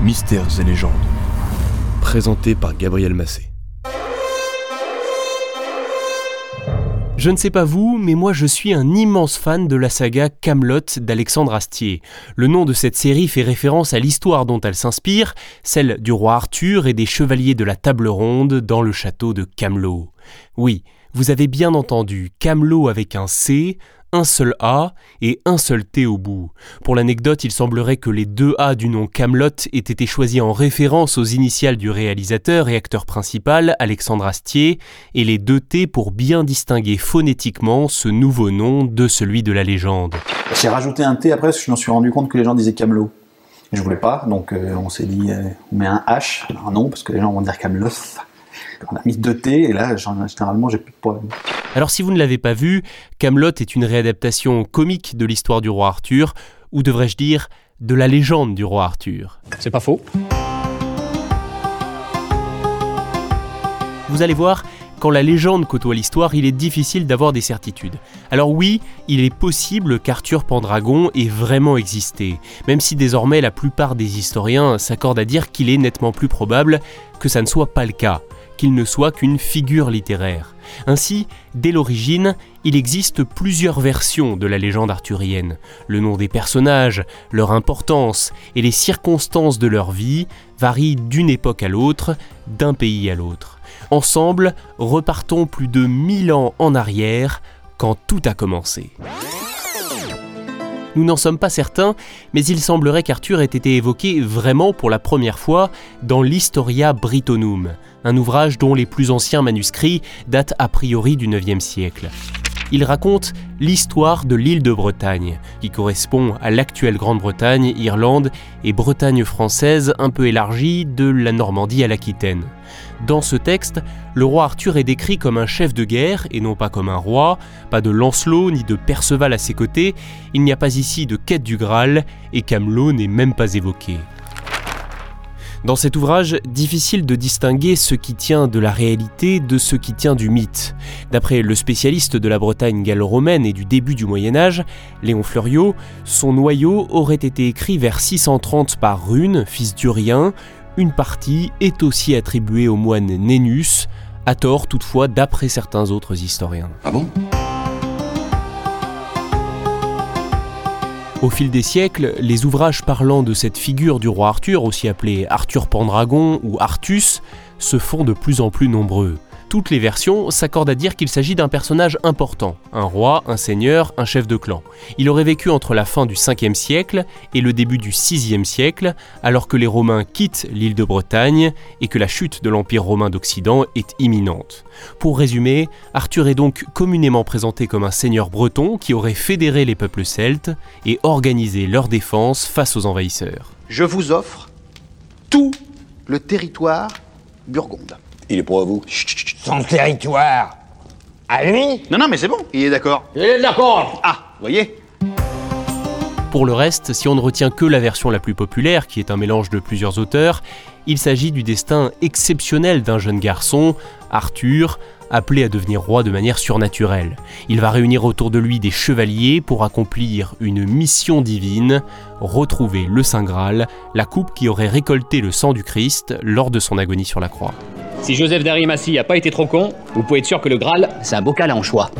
Mystères et légendes. Présenté par Gabriel Massé. Je ne sais pas vous, mais moi je suis un immense fan de la saga Camelot d'Alexandre Astier. Le nom de cette série fait référence à l'histoire dont elle s'inspire, celle du roi Arthur et des chevaliers de la table ronde dans le château de Camelot. Oui, vous avez bien entendu, Camelot avec un C, un seul A et un seul T au bout. Pour l'anecdote, il semblerait que les deux A du nom Camelot aient été choisis en référence aux initiales du réalisateur et acteur principal, Alexandre Astier, et les deux T pour bien distinguer phonétiquement ce nouveau nom de celui de la légende. J'ai rajouté un T après parce que je me suis rendu compte que les gens disaient Camelot. Je voulais pas, donc euh, on s'est dit euh, on met un H, un nom, parce que les gens vont dire Camelot. On a mis deux T et là généralement j'ai plus de problème. Alors si vous ne l'avez pas vu, Camelot est une réadaptation comique de l'histoire du roi Arthur, ou devrais-je dire de la légende du roi Arthur. C'est pas faux. Vous allez voir, quand la légende côtoie l'histoire, il est difficile d'avoir des certitudes. Alors oui, il est possible qu'Arthur Pendragon ait vraiment existé, même si désormais la plupart des historiens s'accordent à dire qu'il est nettement plus probable que ça ne soit pas le cas qu'il ne soit qu'une figure littéraire. Ainsi, dès l'origine, il existe plusieurs versions de la légende arthurienne. Le nom des personnages, leur importance et les circonstances de leur vie varient d'une époque à l'autre, d'un pays à l'autre. Ensemble, repartons plus de mille ans en arrière, quand tout a commencé. Nous n'en sommes pas certains, mais il semblerait qu'Arthur ait été évoqué vraiment pour la première fois dans l'Historia Britonum, un ouvrage dont les plus anciens manuscrits datent a priori du IXe siècle. Il raconte l'histoire de l'île de Bretagne, qui correspond à l'actuelle Grande-Bretagne, Irlande et Bretagne française un peu élargie de la Normandie à l'Aquitaine. Dans ce texte, le roi Arthur est décrit comme un chef de guerre et non pas comme un roi, pas de Lancelot ni de Perceval à ses côtés, il n'y a pas ici de quête du Graal et Camelot n'est même pas évoqué. Dans cet ouvrage, difficile de distinguer ce qui tient de la réalité de ce qui tient du mythe. D'après le spécialiste de la Bretagne gallo-romaine et du début du Moyen Âge, Léon Fleuriot, son noyau aurait été écrit vers 630 par Rune, fils d'Urien. Une partie est aussi attribuée au moine Nénus, à tort toutefois d'après certains autres historiens. Ah Au fil des siècles, les ouvrages parlant de cette figure du roi Arthur, aussi appelé Arthur Pendragon ou Artus, se font de plus en plus nombreux toutes les versions s'accordent à dire qu'il s'agit d'un personnage important, un roi, un seigneur, un chef de clan. Il aurait vécu entre la fin du 5e siècle et le début du 6e siècle, alors que les Romains quittent l'île de Bretagne et que la chute de l'Empire romain d'Occident est imminente. Pour résumer, Arthur est donc communément présenté comme un seigneur breton qui aurait fédéré les peuples celtes et organisé leur défense face aux envahisseurs. Je vous offre tout le territoire burgonde. Il est pour vous. Son territoire. À lui Non, non, mais c'est bon, il est d'accord. Il est d'accord. Ah, voyez Pour le reste, si on ne retient que la version la plus populaire, qui est un mélange de plusieurs auteurs, il s'agit du destin exceptionnel d'un jeune garçon, Arthur, appelé à devenir roi de manière surnaturelle. Il va réunir autour de lui des chevaliers pour accomplir une mission divine, retrouver le Saint Graal, la coupe qui aurait récolté le sang du Christ lors de son agonie sur la croix. Si Joseph d'Arimathie n'a pas été trop con, vous pouvez être sûr que le Graal, c'est un bocal à anchois.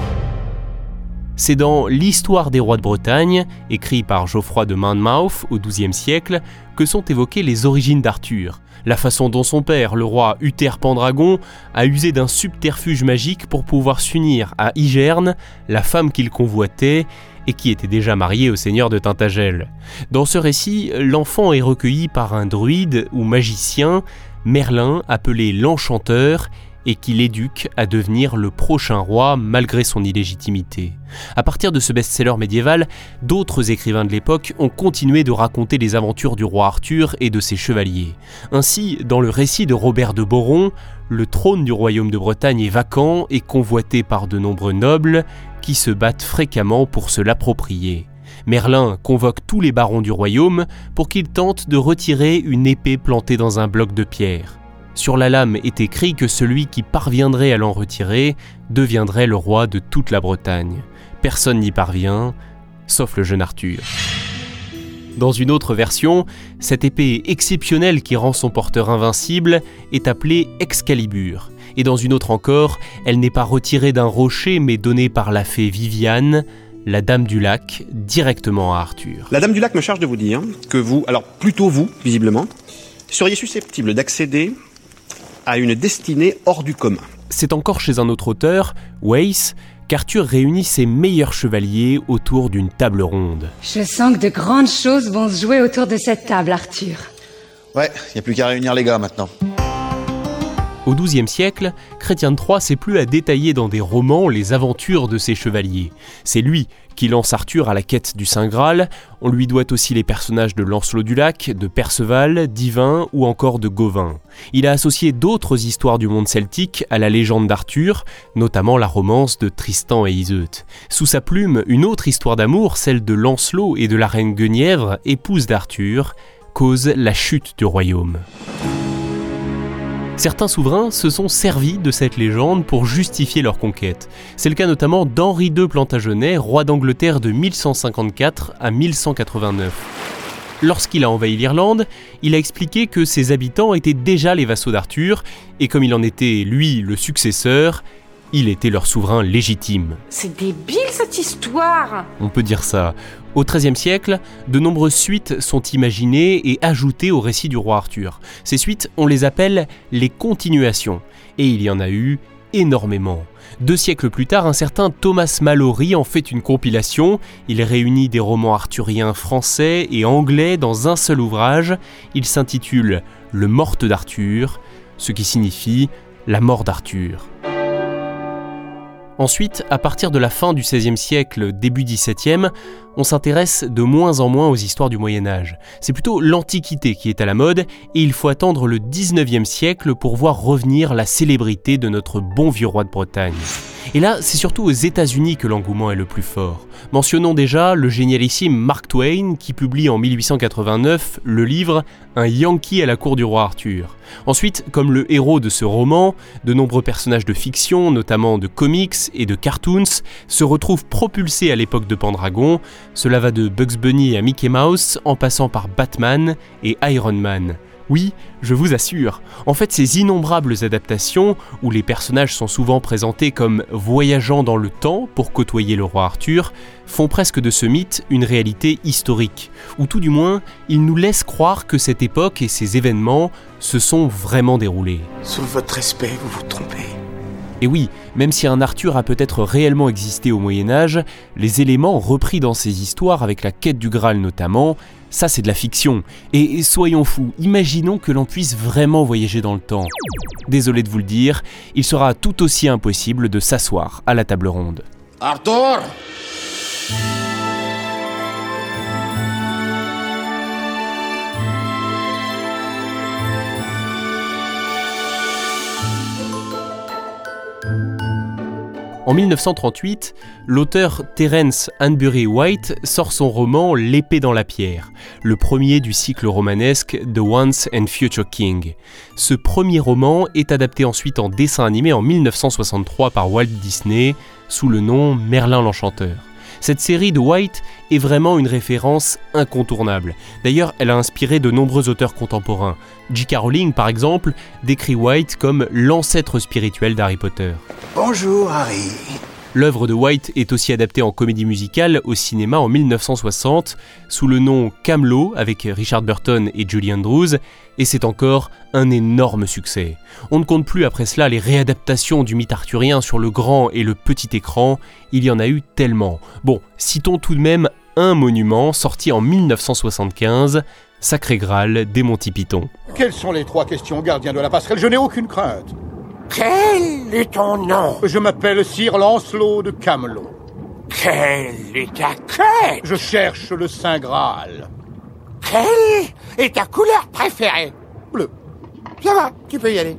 C'est dans L'Histoire des rois de Bretagne, écrit par Geoffroy de Monmouth au XIIe siècle, que sont évoquées les origines d'Arthur, la façon dont son père, le roi Uther Pendragon, a usé d'un subterfuge magique pour pouvoir s'unir à Igerne, la femme qu'il convoitait et qui était déjà mariée au seigneur de Tintagel. Dans ce récit, l'enfant est recueilli par un druide ou magicien Merlin, appelé l'Enchanteur, et qui l'éduque à devenir le prochain roi malgré son illégitimité. À partir de ce best-seller médiéval, d'autres écrivains de l'époque ont continué de raconter les aventures du roi Arthur et de ses chevaliers. Ainsi, dans le récit de Robert de Boron, le trône du royaume de Bretagne est vacant et convoité par de nombreux nobles qui se battent fréquemment pour se l'approprier. Merlin convoque tous les barons du royaume pour qu'ils tentent de retirer une épée plantée dans un bloc de pierre. Sur la lame est écrit que celui qui parviendrait à l'en retirer deviendrait le roi de toute la Bretagne. Personne n'y parvient, sauf le jeune Arthur. Dans une autre version, cette épée exceptionnelle qui rend son porteur invincible est appelée Excalibur. Et dans une autre encore, elle n'est pas retirée d'un rocher mais donnée par la fée Viviane, la Dame du Lac, directement à Arthur. La Dame du Lac me charge de vous dire que vous, alors plutôt vous, visiblement, seriez susceptible d'accéder à une destinée hors du commun. C'est encore chez un autre auteur, Weiss, qu'Arthur réunit ses meilleurs chevaliers autour d'une table ronde. Je sens que de grandes choses vont se jouer autour de cette table, Arthur. Ouais, y a plus qu'à réunir les gars maintenant. Au XIIe siècle, Chrétien Troyes s'est plus à détailler dans des romans les aventures de ses chevaliers. C'est lui qui lance Arthur à la quête du Saint Graal. On lui doit aussi les personnages de Lancelot du Lac, de Perceval, d'Yvain ou encore de Gauvin. Il a associé d'autres histoires du monde celtique à la légende d'Arthur, notamment la romance de Tristan et Iseut. Sous sa plume, une autre histoire d'amour, celle de Lancelot et de la reine Guenièvre, épouse d'Arthur, cause la chute du royaume. Certains souverains se sont servis de cette légende pour justifier leur conquête. C'est le cas notamment d'Henri II Plantagenet, roi d'Angleterre de 1154 à 1189. Lorsqu'il a envahi l'Irlande, il a expliqué que ses habitants étaient déjà les vassaux d'Arthur, et comme il en était, lui, le successeur, il était leur souverain légitime. C'est débile cette histoire On peut dire ça. Au XIIIe siècle, de nombreuses suites sont imaginées et ajoutées au récit du roi Arthur. Ces suites, on les appelle les continuations. Et il y en a eu énormément. Deux siècles plus tard, un certain Thomas Mallory en fait une compilation. Il réunit des romans arthuriens français et anglais dans un seul ouvrage. Il s'intitule Le Morte d'Arthur, ce qui signifie la mort d'Arthur. Ensuite, à partir de la fin du XVIe siècle, début XVIIe, on s'intéresse de moins en moins aux histoires du Moyen Âge. C'est plutôt l'Antiquité qui est à la mode, et il faut attendre le XIXe siècle pour voir revenir la célébrité de notre bon vieux roi de Bretagne. Et là, c'est surtout aux États-Unis que l'engouement est le plus fort. Mentionnons déjà le génialissime Mark Twain qui publie en 1889 le livre Un Yankee à la cour du roi Arthur. Ensuite, comme le héros de ce roman, de nombreux personnages de fiction, notamment de comics et de cartoons, se retrouvent propulsés à l'époque de Pendragon. Cela va de Bugs Bunny à Mickey Mouse en passant par Batman et Iron Man. Oui, je vous assure. En fait, ces innombrables adaptations, où les personnages sont souvent présentés comme voyageant dans le temps pour côtoyer le roi Arthur, font presque de ce mythe une réalité historique, ou tout du moins, ils nous laissent croire que cette époque et ces événements se sont vraiment déroulés. Sous votre respect, vous vous trompez. Et oui, même si un Arthur a peut-être réellement existé au Moyen Âge, les éléments repris dans ces histoires, avec la quête du Graal notamment, ça c'est de la fiction. Et soyons fous, imaginons que l'on puisse vraiment voyager dans le temps. Désolé de vous le dire, il sera tout aussi impossible de s'asseoir à la table ronde. Arthur En 1938, l'auteur Terence Hanbury White sort son roman L'épée dans la pierre, le premier du cycle romanesque The Once and Future King. Ce premier roman est adapté ensuite en dessin animé en 1963 par Walt Disney sous le nom Merlin l'Enchanteur. Cette série de White est vraiment une référence incontournable. D'ailleurs, elle a inspiré de nombreux auteurs contemporains. J.K. Rowling, par exemple, décrit White comme l'ancêtre spirituel d'Harry Potter. Bonjour, Harry. L'œuvre de White est aussi adaptée en comédie musicale au cinéma en 1960 sous le nom Camelot avec Richard Burton et Julie Andrews et c'est encore un énorme succès. On ne compte plus après cela les réadaptations du mythe arthurien sur le grand et le petit écran, il y en a eu tellement. Bon, citons tout de même un monument sorti en 1975, Sacré Graal des Monty Python. Quelles sont les trois questions, gardien de la passerelle? Je n'ai aucune crainte. Quel est ton nom? Je m'appelle Sir Lancelot de Camelot. Quelle est ta quête Je cherche le Saint Graal. Quelle est ta couleur préférée? Bleu. Ça va, tu peux y aller.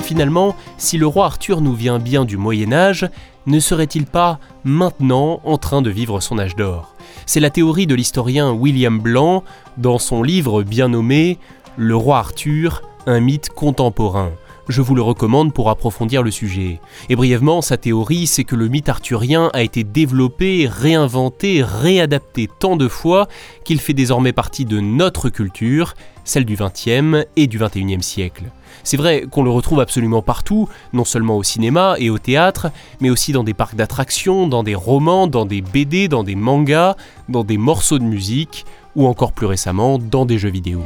Finalement, si le roi Arthur nous vient bien du Moyen Âge, ne serait-il pas maintenant en train de vivre son âge d'or? C'est la théorie de l'historien William Blanc dans son livre bien nommé Le roi Arthur, un mythe contemporain. je vous le recommande pour approfondir le sujet. Et brièvement, sa théorie, c'est que le mythe arthurien a été développé, réinventé, réadapté tant de fois qu'il fait désormais partie de notre culture, celle du XXe et du XXIe siècle. C'est vrai qu'on le retrouve absolument partout, non seulement au cinéma et au théâtre, mais aussi dans des parcs d'attractions, dans des romans, dans des BD, dans des mangas, dans des morceaux de musique, ou encore plus récemment dans des jeux vidéo.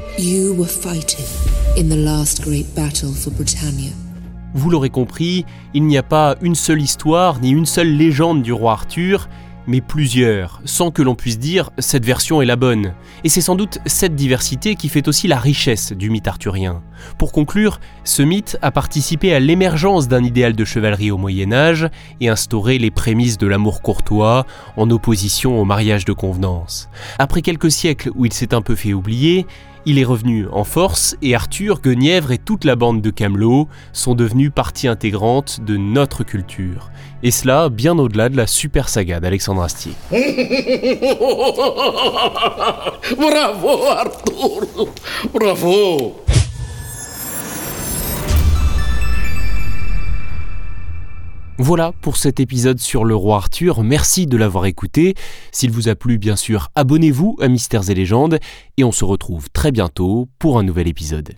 Vous l'aurez compris, il n'y a pas une seule histoire ni une seule légende du roi Arthur, mais plusieurs, sans que l'on puisse dire cette version est la bonne. Et c'est sans doute cette diversité qui fait aussi la richesse du mythe arthurien. Pour conclure, ce mythe a participé à l'émergence d'un idéal de chevalerie au Moyen Âge et instauré les prémices de l'amour courtois en opposition au mariage de convenance. Après quelques siècles où il s'est un peu fait oublier, il est revenu en force et Arthur, Guenièvre et toute la bande de Camelot sont devenus partie intégrante de notre culture. Et cela bien au-delà de la super saga d'Alexandre Astier. Bravo Arthur Bravo Voilà pour cet épisode sur le roi Arthur, merci de l'avoir écouté. S'il vous a plu, bien sûr, abonnez-vous à Mystères et légendes et on se retrouve très bientôt pour un nouvel épisode.